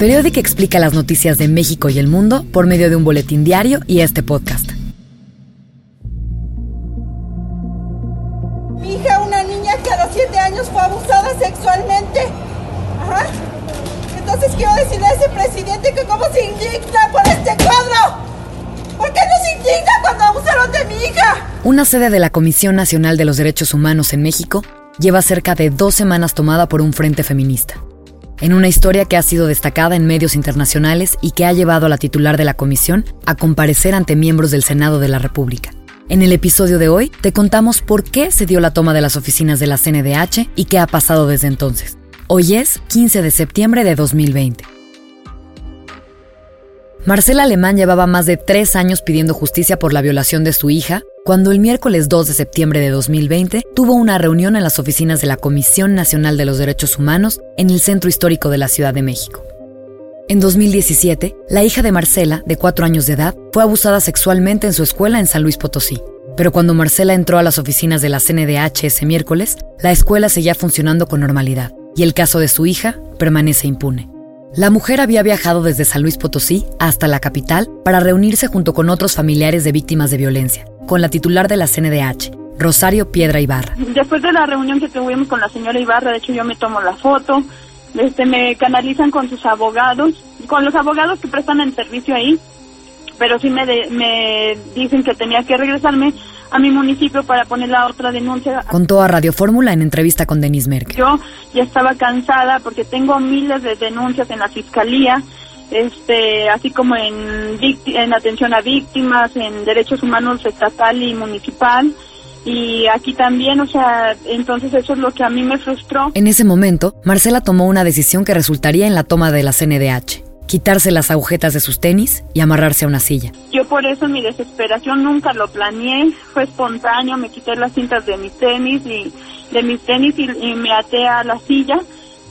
Periódica explica las noticias de México y el mundo por medio de un boletín diario y este podcast. Mi hija, una niña que a los 7 años fue abusada sexualmente. Ajá. Entonces quiero decirle a ese presidente que cómo se indigna por este cuadro. ¿Por qué no se indigna cuando abusaron de mi hija? Una sede de la Comisión Nacional de los Derechos Humanos en México lleva cerca de dos semanas tomada por un frente feminista. En una historia que ha sido destacada en medios internacionales y que ha llevado a la titular de la comisión a comparecer ante miembros del Senado de la República. En el episodio de hoy te contamos por qué se dio la toma de las oficinas de la CNDH y qué ha pasado desde entonces. Hoy es 15 de septiembre de 2020. Marcela Alemán llevaba más de tres años pidiendo justicia por la violación de su hija, cuando el miércoles 2 de septiembre de 2020 tuvo una reunión en las oficinas de la Comisión Nacional de los Derechos Humanos en el Centro Histórico de la Ciudad de México. En 2017, la hija de Marcela, de cuatro años de edad, fue abusada sexualmente en su escuela en San Luis Potosí. Pero cuando Marcela entró a las oficinas de la CNDH ese miércoles, la escuela seguía funcionando con normalidad y el caso de su hija permanece impune. La mujer había viajado desde San Luis Potosí hasta la capital para reunirse junto con otros familiares de víctimas de violencia, con la titular de la CNDH, Rosario Piedra Ibarra. Después de la reunión que tuvimos con la señora Ibarra, de hecho yo me tomo la foto, este, me canalizan con sus abogados, con los abogados que prestan el servicio ahí, pero sí me, me dicen que tenía que regresarme a mi municipio para poner la otra denuncia. Contó a Radio Fórmula en entrevista con Denise Merkel. Yo ya estaba cansada porque tengo miles de denuncias en la fiscalía, este, así como en, en atención a víctimas, en derechos humanos estatal y municipal. Y aquí también, o sea, entonces eso es lo que a mí me frustró. En ese momento, Marcela tomó una decisión que resultaría en la toma de la CNDH quitarse las agujetas de sus tenis y amarrarse a una silla. Yo por eso mi desesperación nunca lo planeé, fue espontáneo, me quité las cintas de mis tenis y de mis tenis y, me até a la silla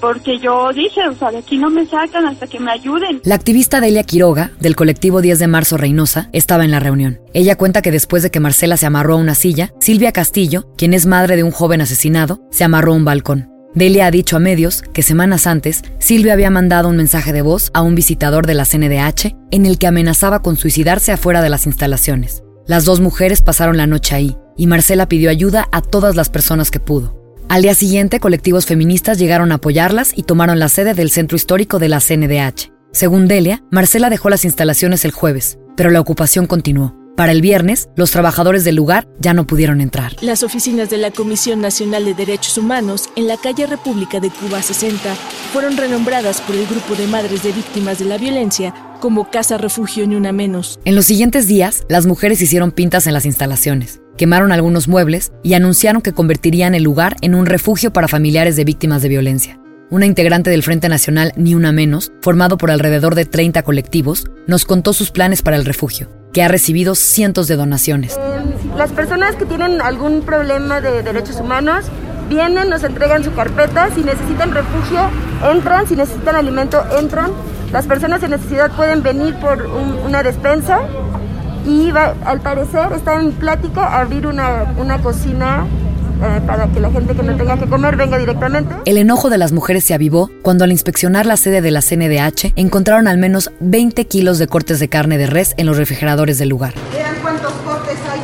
porque yo dije, o sea, de aquí no me sacan hasta que me ayuden. La activista Delia Quiroga, del colectivo 10 de marzo Reynosa, estaba en la reunión. Ella cuenta que después de que Marcela se amarró a una silla, Silvia Castillo, quien es madre de un joven asesinado, se amarró a un balcón. Delia ha dicho a medios que semanas antes, Silvia había mandado un mensaje de voz a un visitador de la CNDH en el que amenazaba con suicidarse afuera de las instalaciones. Las dos mujeres pasaron la noche ahí y Marcela pidió ayuda a todas las personas que pudo. Al día siguiente, colectivos feministas llegaron a apoyarlas y tomaron la sede del centro histórico de la CNDH. Según Delia, Marcela dejó las instalaciones el jueves, pero la ocupación continuó. Para el viernes, los trabajadores del lugar ya no pudieron entrar. Las oficinas de la Comisión Nacional de Derechos Humanos en la calle República de Cuba 60 fueron renombradas por el grupo de madres de víctimas de la violencia como Casa Refugio Ni Una Menos. En los siguientes días, las mujeres hicieron pintas en las instalaciones, quemaron algunos muebles y anunciaron que convertirían el lugar en un refugio para familiares de víctimas de violencia. Una integrante del Frente Nacional Ni Una Menos, formado por alrededor de 30 colectivos, nos contó sus planes para el refugio que ha recibido cientos de donaciones. Las personas que tienen algún problema de derechos humanos vienen, nos entregan su carpeta, si necesitan refugio, entran, si necesitan alimento, entran. Las personas en necesidad pueden venir por una despensa y al parecer está en plática abrir una, una cocina eh, para que la gente que no tenga que comer venga directamente. El enojo de las mujeres se avivó cuando al inspeccionar la sede de la CNDH encontraron al menos 20 kilos de cortes de carne de res en los refrigeradores del lugar. Vean cuántos cortes hay.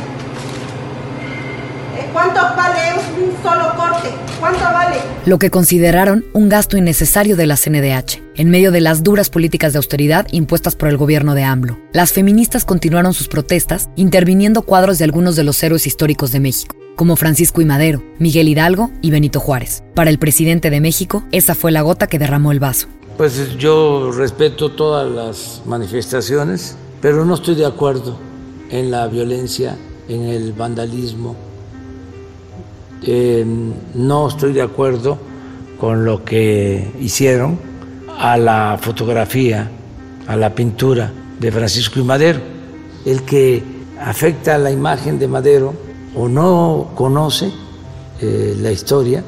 Eh, ¿Cuánto vale un solo corte? ¿Cuánto vale? Lo que consideraron un gasto innecesario de la CNDH, en medio de las duras políticas de austeridad impuestas por el gobierno de AMLO. Las feministas continuaron sus protestas, interviniendo cuadros de algunos de los héroes históricos de México como Francisco y Madero, Miguel Hidalgo y Benito Juárez. Para el presidente de México, esa fue la gota que derramó el vaso. Pues yo respeto todas las manifestaciones, pero no estoy de acuerdo en la violencia, en el vandalismo. No estoy de acuerdo con lo que hicieron a la fotografía, a la pintura de Francisco y Madero. El que afecta a la imagen de Madero o no conoce eh, la historia,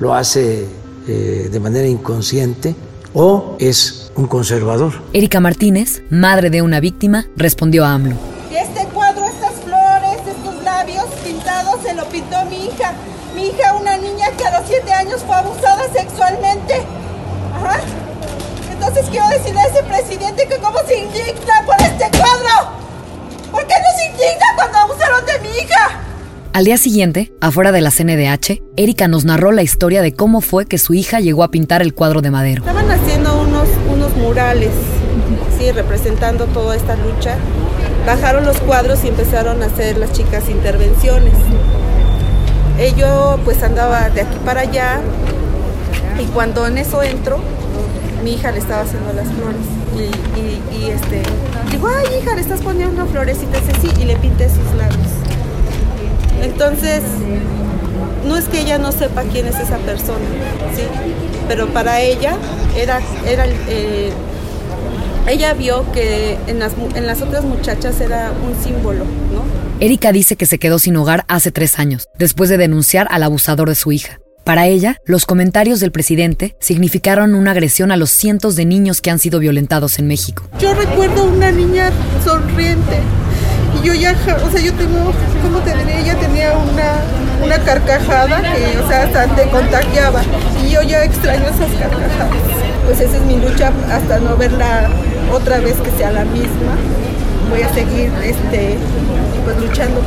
lo hace eh, de manera inconsciente o es un conservador. Erika Martínez, madre de una víctima, respondió a AMLO. Este cuadro, estas flores, estos labios pintados se lo pintó mi hija. Mi hija, una niña que a los siete años fue abusada sexualmente. Ajá. Entonces quiero decirle a ese presidente que cómo se indigna por este cuadro. ¿Por qué no se indigna cuando abusaron de mi hija? Al día siguiente, afuera de la CNDH, Erika nos narró la historia de cómo fue que su hija llegó a pintar el cuadro de madero. Estaban haciendo unos, unos murales, sí, representando toda esta lucha. Bajaron los cuadros y empezaron a hacer las chicas intervenciones. Yo pues andaba de aquí para allá y cuando en eso entro, mi hija le estaba haciendo las flores. Y este, digo, ay hija, le estás poniendo florecitas así y le pinté sus labios. Entonces, no es que ella no sepa quién es esa persona, ¿sí? pero para ella era, era eh, ella vio que en las, en las otras muchachas era un símbolo, ¿no? Erika dice que se quedó sin hogar hace tres años, después de denunciar al abusador de su hija. Para ella, los comentarios del presidente significaron una agresión a los cientos de niños que han sido violentados en México. Yo recuerdo una niña sonriente y yo ya, o sea, yo tengo, ¿cómo te diré? Ella tenía una, una carcajada que, o sea, hasta te contagiaba y yo ya extraño esas carcajadas. Pues esa es mi lucha hasta no verla otra vez que sea la misma. Voy a seguir este, pues,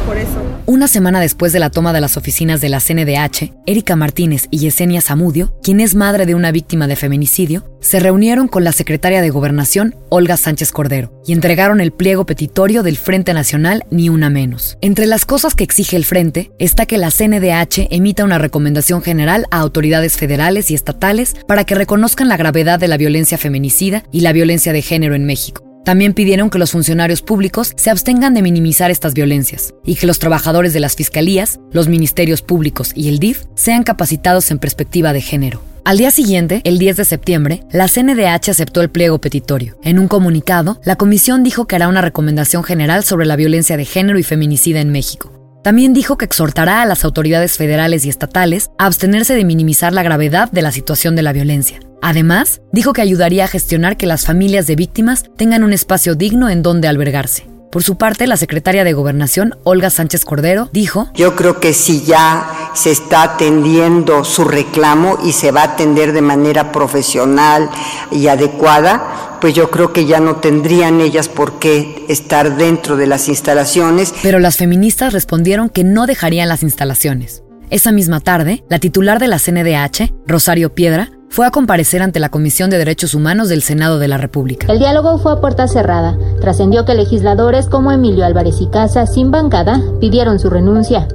por eso. Una semana después de la toma de las oficinas de la CNDH, Erika Martínez y Yesenia Zamudio, quien es madre de una víctima de feminicidio, se reunieron con la secretaria de Gobernación, Olga Sánchez Cordero, y entregaron el pliego petitorio del Frente Nacional Ni Una Menos. Entre las cosas que exige el Frente está que la CNDH emita una recomendación general a autoridades federales y estatales para que reconozcan la gravedad de la violencia feminicida y la violencia de género en México también pidieron que los funcionarios públicos se abstengan de minimizar estas violencias y que los trabajadores de las fiscalías, los ministerios públicos y el DIF sean capacitados en perspectiva de género. Al día siguiente, el 10 de septiembre, la CNDH aceptó el pliego petitorio. En un comunicado, la comisión dijo que hará una recomendación general sobre la violencia de género y feminicida en México. También dijo que exhortará a las autoridades federales y estatales a abstenerse de minimizar la gravedad de la situación de la violencia, Además, dijo que ayudaría a gestionar que las familias de víctimas tengan un espacio digno en donde albergarse. Por su parte, la secretaria de Gobernación, Olga Sánchez Cordero, dijo, Yo creo que si ya se está atendiendo su reclamo y se va a atender de manera profesional y adecuada, pues yo creo que ya no tendrían ellas por qué estar dentro de las instalaciones. Pero las feministas respondieron que no dejarían las instalaciones. Esa misma tarde, la titular de la CNDH, Rosario Piedra, fue a comparecer ante la Comisión de Derechos Humanos del Senado de la República. El diálogo fue a puerta cerrada. Trascendió que legisladores como Emilio Álvarez y Casa, sin bancada, pidieron su renuncia.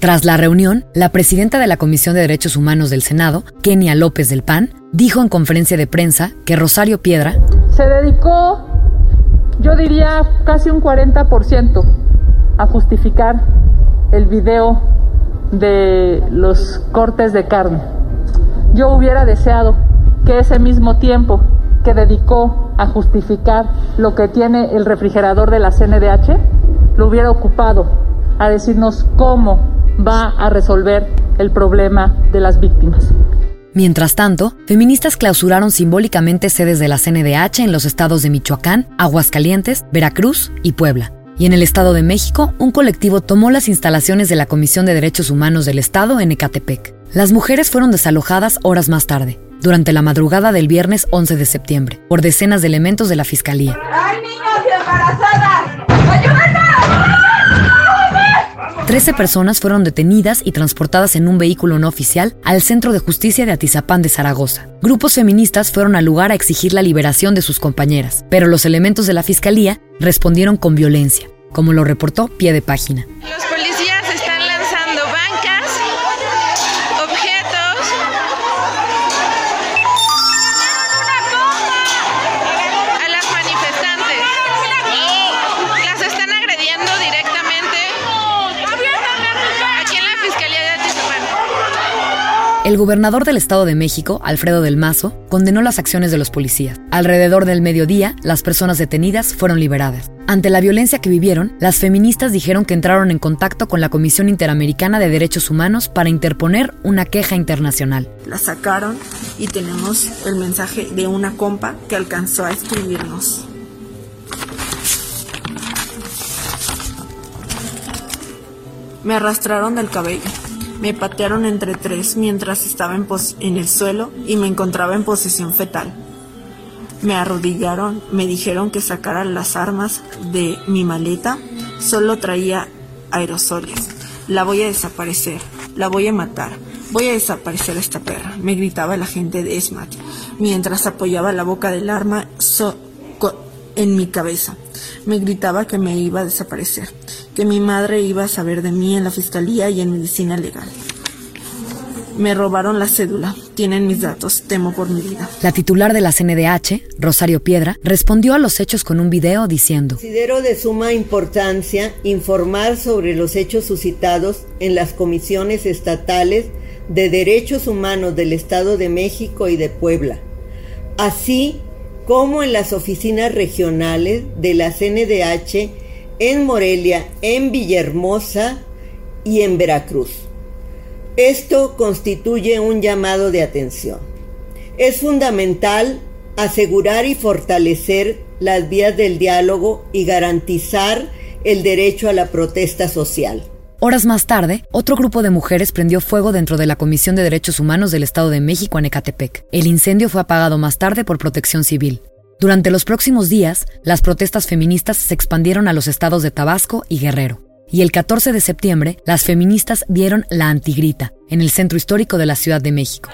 Tras la reunión, la presidenta de la Comisión de Derechos Humanos del Senado, Kenia López del PAN, dijo en conferencia de prensa que Rosario Piedra se dedicó, yo diría, casi un 40% a justificar el video de los cortes de carne yo hubiera deseado que ese mismo tiempo que dedicó a justificar lo que tiene el refrigerador de la CNDH, lo hubiera ocupado a decirnos cómo va a resolver el problema de las víctimas. Mientras tanto, feministas clausuraron simbólicamente sedes de la CNDH en los estados de Michoacán, Aguascalientes, Veracruz y Puebla. Y en el Estado de México, un colectivo tomó las instalaciones de la Comisión de Derechos Humanos del Estado en Ecatepec. Las mujeres fueron desalojadas horas más tarde, durante la madrugada del viernes 11 de septiembre, por decenas de elementos de la Fiscalía. ¡Hay niños y embarazadas! Trece personas fueron detenidas y transportadas en un vehículo no oficial al Centro de Justicia de Atizapán de Zaragoza. Grupos feministas fueron al lugar a exigir la liberación de sus compañeras, pero los elementos de la Fiscalía respondieron con violencia, como lo reportó pie de página. Los El gobernador del Estado de México, Alfredo del Mazo, condenó las acciones de los policías. Alrededor del mediodía, las personas detenidas fueron liberadas. Ante la violencia que vivieron, las feministas dijeron que entraron en contacto con la Comisión Interamericana de Derechos Humanos para interponer una queja internacional. La sacaron y tenemos el mensaje de una compa que alcanzó a escribirnos. Me arrastraron del cabello. Me patearon entre tres mientras estaba en, pos- en el suelo y me encontraba en posición fetal. Me arrodillaron, me dijeron que sacara las armas de mi maleta. Solo traía aerosoles. La voy a desaparecer, la voy a matar. Voy a desaparecer a esta perra, me gritaba el agente de ESMAD, mientras apoyaba la boca del arma en mi cabeza. Me gritaba que me iba a desaparecer, que mi madre iba a saber de mí en la fiscalía y en medicina legal. Me robaron la cédula. Tienen mis datos. Temo por mi vida. La titular de la CNDH, Rosario Piedra, respondió a los hechos con un video diciendo: Considero de suma importancia informar sobre los hechos suscitados en las comisiones estatales de Derechos Humanos del Estado de México y de Puebla, así como en las oficinas regionales de la CNDH en Morelia, en Villahermosa y en Veracruz. Esto constituye un llamado de atención. Es fundamental asegurar y fortalecer las vías del diálogo y garantizar el derecho a la protesta social. Horas más tarde, otro grupo de mujeres prendió fuego dentro de la Comisión de Derechos Humanos del Estado de México en Ecatepec. El incendio fue apagado más tarde por protección civil. Durante los próximos días, las protestas feministas se expandieron a los estados de Tabasco y Guerrero y el 14 de septiembre las feministas dieron la antigrita en el centro histórico de la Ciudad de México.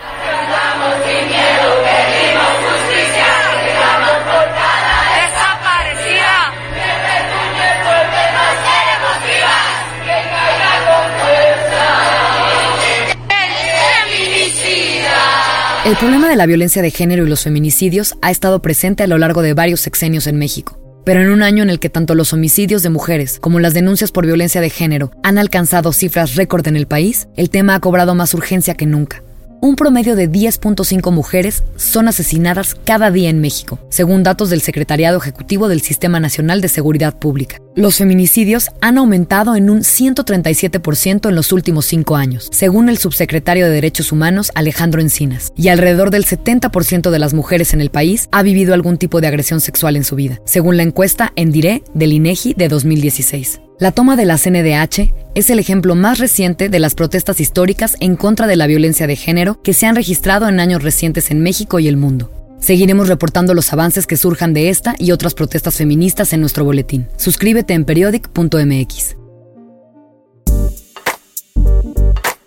El problema de la violencia de género y los feminicidios ha estado presente a lo largo de varios sexenios en México. Pero en un año en el que tanto los homicidios de mujeres como las denuncias por violencia de género han alcanzado cifras récord en el país, el tema ha cobrado más urgencia que nunca un promedio de 10.5 mujeres son asesinadas cada día en México, según datos del Secretariado Ejecutivo del Sistema Nacional de Seguridad Pública. Los feminicidios han aumentado en un 137% en los últimos cinco años, según el subsecretario de Derechos Humanos Alejandro Encinas, y alrededor del 70% de las mujeres en el país ha vivido algún tipo de agresión sexual en su vida, según la encuesta Endiré del INEGI de 2016. La toma de la CNDH es el ejemplo más reciente de las protestas históricas en contra de la violencia de género que se han registrado en años recientes en México y el mundo. Seguiremos reportando los avances que surjan de esta y otras protestas feministas en nuestro boletín. Suscríbete en periodic.mx.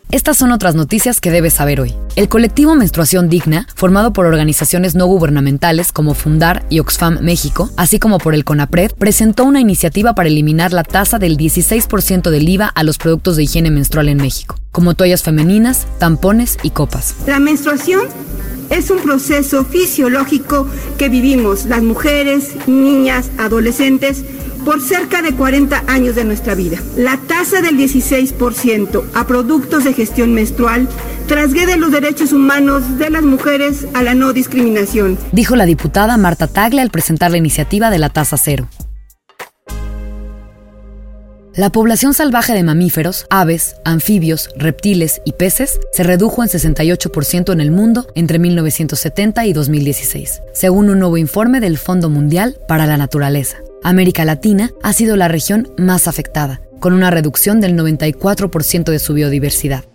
Estas son otras noticias que debes saber hoy. El colectivo Menstruación Digna, formado por organizaciones no gubernamentales como Fundar y Oxfam México, así como por el CONAPRED, presentó una iniciativa para eliminar la tasa del 16% del IVA a los productos de higiene menstrual en México, como toallas femeninas, tampones y copas. La menstruación es un proceso fisiológico que vivimos las mujeres, niñas, adolescentes, por cerca de 40 años de nuestra vida. La tasa del 16% a productos de gestión menstrual trasgrede los derechos humanos de las mujeres a la no discriminación. Dijo la diputada Marta Tagle al presentar la iniciativa de la tasa cero. La población salvaje de mamíferos, aves, anfibios, reptiles y peces se redujo en 68% en el mundo entre 1970 y 2016, según un nuevo informe del Fondo Mundial para la Naturaleza. América Latina ha sido la región más afectada, con una reducción del 94% de su biodiversidad.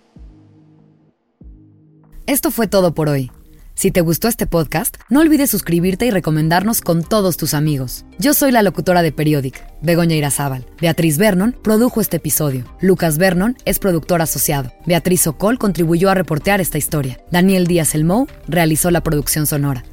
Esto fue todo por hoy. Si te gustó este podcast, no olvides suscribirte y recomendarnos con todos tus amigos. Yo soy la locutora de Periodic, Begoña Irazábal. Beatriz Vernon produjo este episodio. Lucas Vernon es productor asociado. Beatriz Sokol contribuyó a reportear esta historia. Daniel Díaz Elmou realizó la producción sonora.